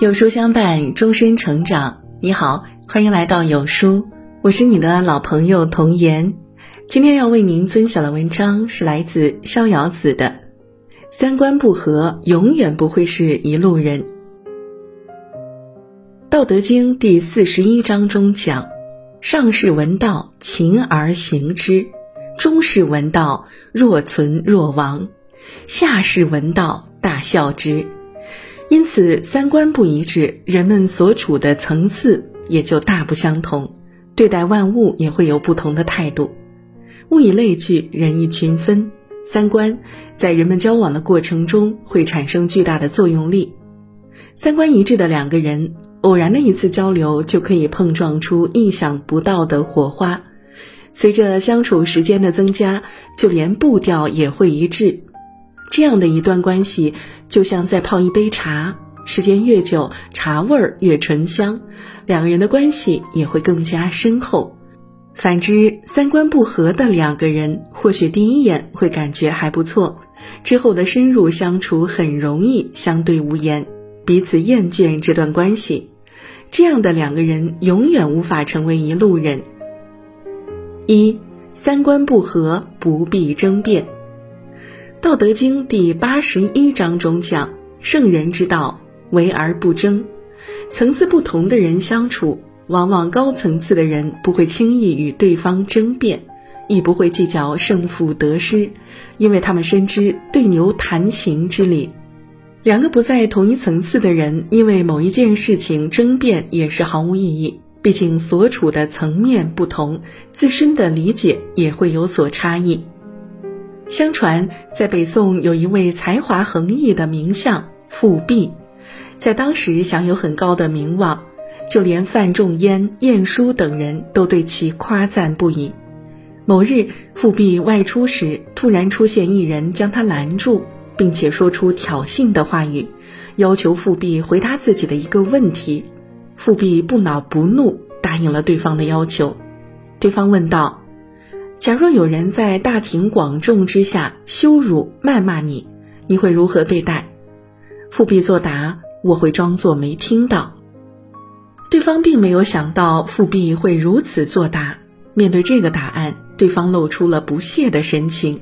有书相伴，终身成长。你好，欢迎来到有书，我是你的老朋友童言。今天要为您分享的文章是来自逍遥子的《三观不合，永远不会是一路人》。《道德经》第四十一章中讲：“上士闻道，勤而行之；中士闻道，若存若亡；下士闻道，大笑之。”因此，三观不一致，人们所处的层次也就大不相同，对待万物也会有不同的态度。物以类聚，人以群分，三观在人们交往的过程中会产生巨大的作用力。三观一致的两个人，偶然的一次交流就可以碰撞出意想不到的火花。随着相处时间的增加，就连步调也会一致。这样的一段关系，就像在泡一杯茶，时间越久，茶味儿越醇香，两个人的关系也会更加深厚。反之，三观不合的两个人，或许第一眼会感觉还不错，之后的深入相处很容易相对无言，彼此厌倦这段关系。这样的两个人永远无法成为一路人。一，三观不合不必争辩。《道德经》第八十一章中讲：“圣人之道，为而不争。”层次不同的人相处，往往高层次的人不会轻易与对方争辩，亦不会计较胜负得失，因为他们深知对牛弹琴之理。两个不在同一层次的人，因为某一件事情争辩也是毫无意义。毕竟所处的层面不同，自身的理解也会有所差异。相传，在北宋有一位才华横溢的名相富弼，在当时享有很高的名望，就连范仲淹、晏殊等人都对其夸赞不已。某日，富弼外出时，突然出现一人将他拦住，并且说出挑衅的话语，要求富弼回答自己的一个问题。富弼不恼不怒，答应了对方的要求。对方问道。假若有人在大庭广众之下羞辱、谩骂你，你会如何对待？复辟作答：“我会装作没听到。”对方并没有想到复辟会如此作答。面对这个答案，对方露出了不屑的神情，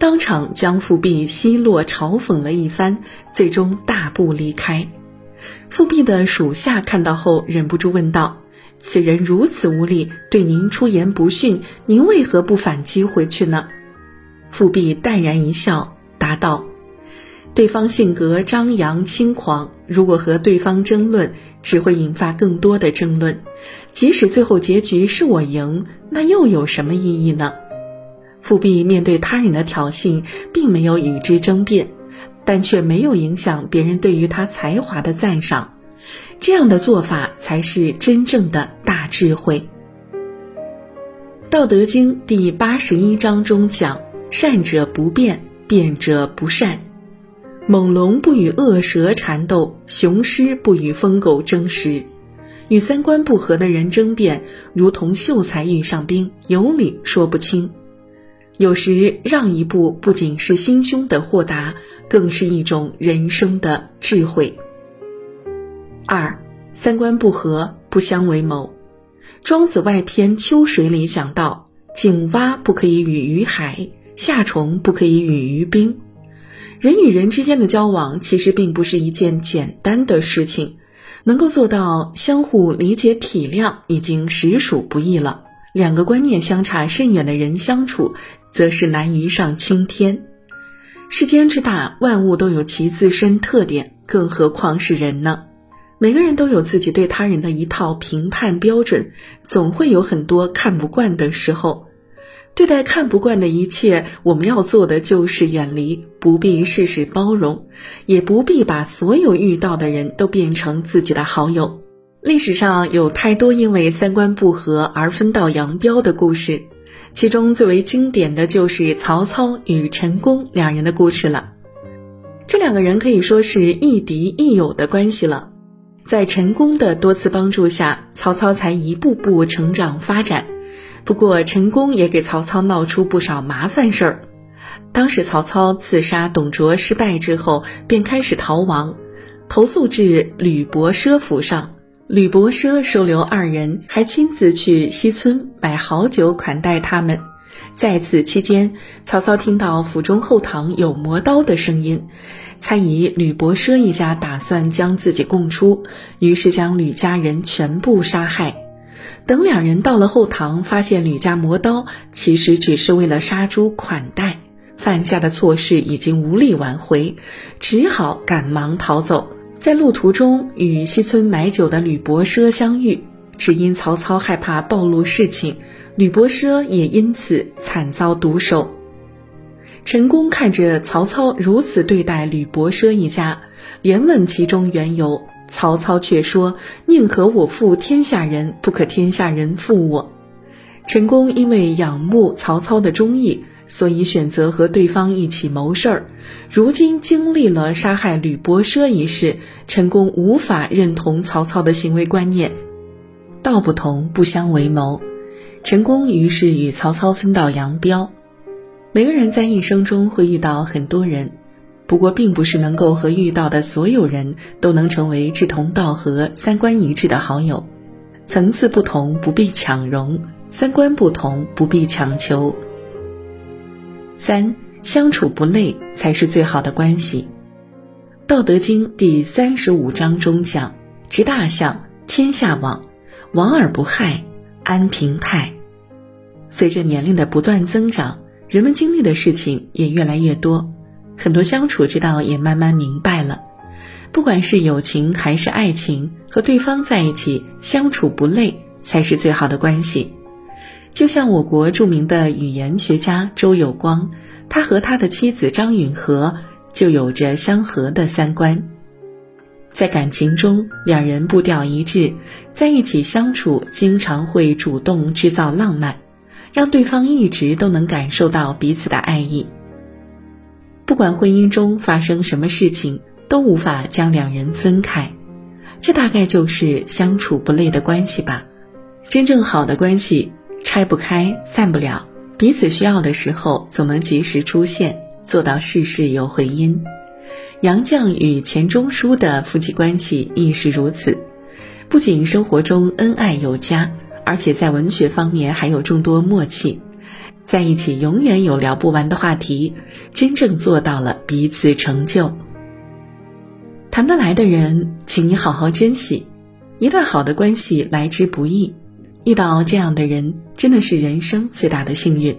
当场将复辟奚落、嘲讽了一番，最终大步离开。复辟的属下看到后，忍不住问道。此人如此无礼，对您出言不逊，您为何不反击回去呢？富弼淡然一笑，答道：“对方性格张扬轻狂，如果和对方争论，只会引发更多的争论。即使最后结局是我赢，那又有什么意义呢？”富弼面对他人的挑衅，并没有与之争辩，但却没有影响别人对于他才华的赞赏。这样的做法才是真正的大智慧。《道德经》第八十一章中讲：“善者不辩，辩者不善。猛龙不与恶蛇缠斗，雄狮不与疯狗争食。与三观不合的人争辩，如同秀才遇上兵，有理说不清。有时让一步，不仅是心胸的豁达，更是一种人生的智慧。”二三观不合，不相为谋。庄子外篇《秋水》里讲到：“井蛙不可以语于海，夏虫不可以语于冰。”人与人之间的交往，其实并不是一件简单的事情，能够做到相互理解体谅，已经实属不易了。两个观念相差甚远的人相处，则是难于上青天。世间之大，万物都有其自身特点，更何况是人呢？每个人都有自己对他人的一套评判标准，总会有很多看不惯的时候。对待看不惯的一切，我们要做的就是远离，不必事事包容，也不必把所有遇到的人都变成自己的好友。历史上有太多因为三观不合而分道扬镳的故事，其中最为经典的就是曹操与陈宫两人的故事了。这两个人可以说是亦敌亦友的关系了。在陈宫的多次帮助下，曹操才一步步成长发展。不过，陈宫也给曹操闹出不少麻烦事儿。当时，曹操刺杀董卓失败之后，便开始逃亡。投诉至吕伯奢府上。吕伯奢收留二人，还亲自去西村摆好酒款待他们。在此期间，曹操听到府中后堂有磨刀的声音，猜疑吕伯奢一家打算将自己供出，于是将吕家人全部杀害。等两人到了后堂，发现吕家磨刀其实只是为了杀猪款待，犯下的错事已经无力挽回，只好赶忙逃走。在路途中与西村买酒的吕伯奢相遇，只因曹操害怕暴露事情，吕伯奢也因此惨遭毒手。陈宫看着曹操如此对待吕伯奢一家，连问其中缘由。曹操却说：“宁可我负天下人，不可天下人负我。”陈宫因为仰慕曹操的忠义，所以选择和对方一起谋事儿。如今经历了杀害吕伯奢一事，陈宫无法认同曹操的行为观念。道不同不相为谋，陈宫于是与曹操分道扬镳。每个人在一生中会遇到很多人。不过，并不是能够和遇到的所有人都能成为志同道合、三观一致的好友。层次不同不必强融，三观不同不必强求。三相处不累才是最好的关系。《道德经》第三十五章中讲：“执大象，天下往；往而不害，安平泰。”随着年龄的不断增长，人们经历的事情也越来越多。很多相处之道也慢慢明白了，不管是友情还是爱情，和对方在一起相处不累才是最好的关系。就像我国著名的语言学家周有光，他和他的妻子张允和就有着相合的三观，在感情中两人步调一致，在一起相处经常会主动制造浪漫，让对方一直都能感受到彼此的爱意。不管婚姻中发生什么事情，都无法将两人分开，这大概就是相处不累的关系吧。真正好的关系，拆不开，散不了，彼此需要的时候总能及时出现，做到事事有回音。杨绛与钱钟书的夫妻关系亦是如此，不仅生活中恩爱有加，而且在文学方面还有众多默契。在一起永远有聊不完的话题，真正做到了彼此成就。谈得来的人，请你好好珍惜。一段好的关系来之不易，遇到这样的人真的是人生最大的幸运。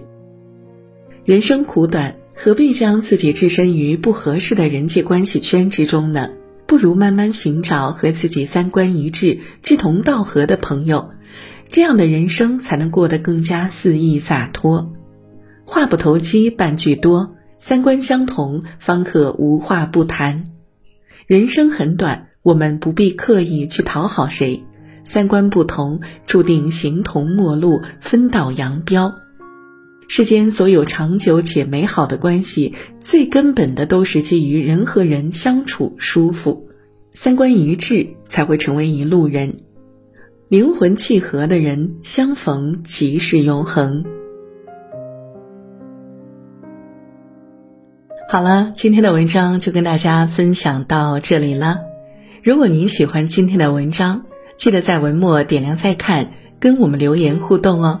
人生苦短，何必将自己置身于不合适的人际关系圈之中呢？不如慢慢寻找和自己三观一致、志同道合的朋友，这样的人生才能过得更加肆意洒脱。话不投机半句多，三观相同方可无话不谈。人生很短，我们不必刻意去讨好谁。三观不同，注定形同陌路，分道扬镳。世间所有长久且美好的关系，最根本的都是基于人和人相处舒服，三观一致才会成为一路人。灵魂契合的人，相逢即是永恒。好了，今天的文章就跟大家分享到这里了。如果您喜欢今天的文章，记得在文末点亮再看，跟我们留言互动哦。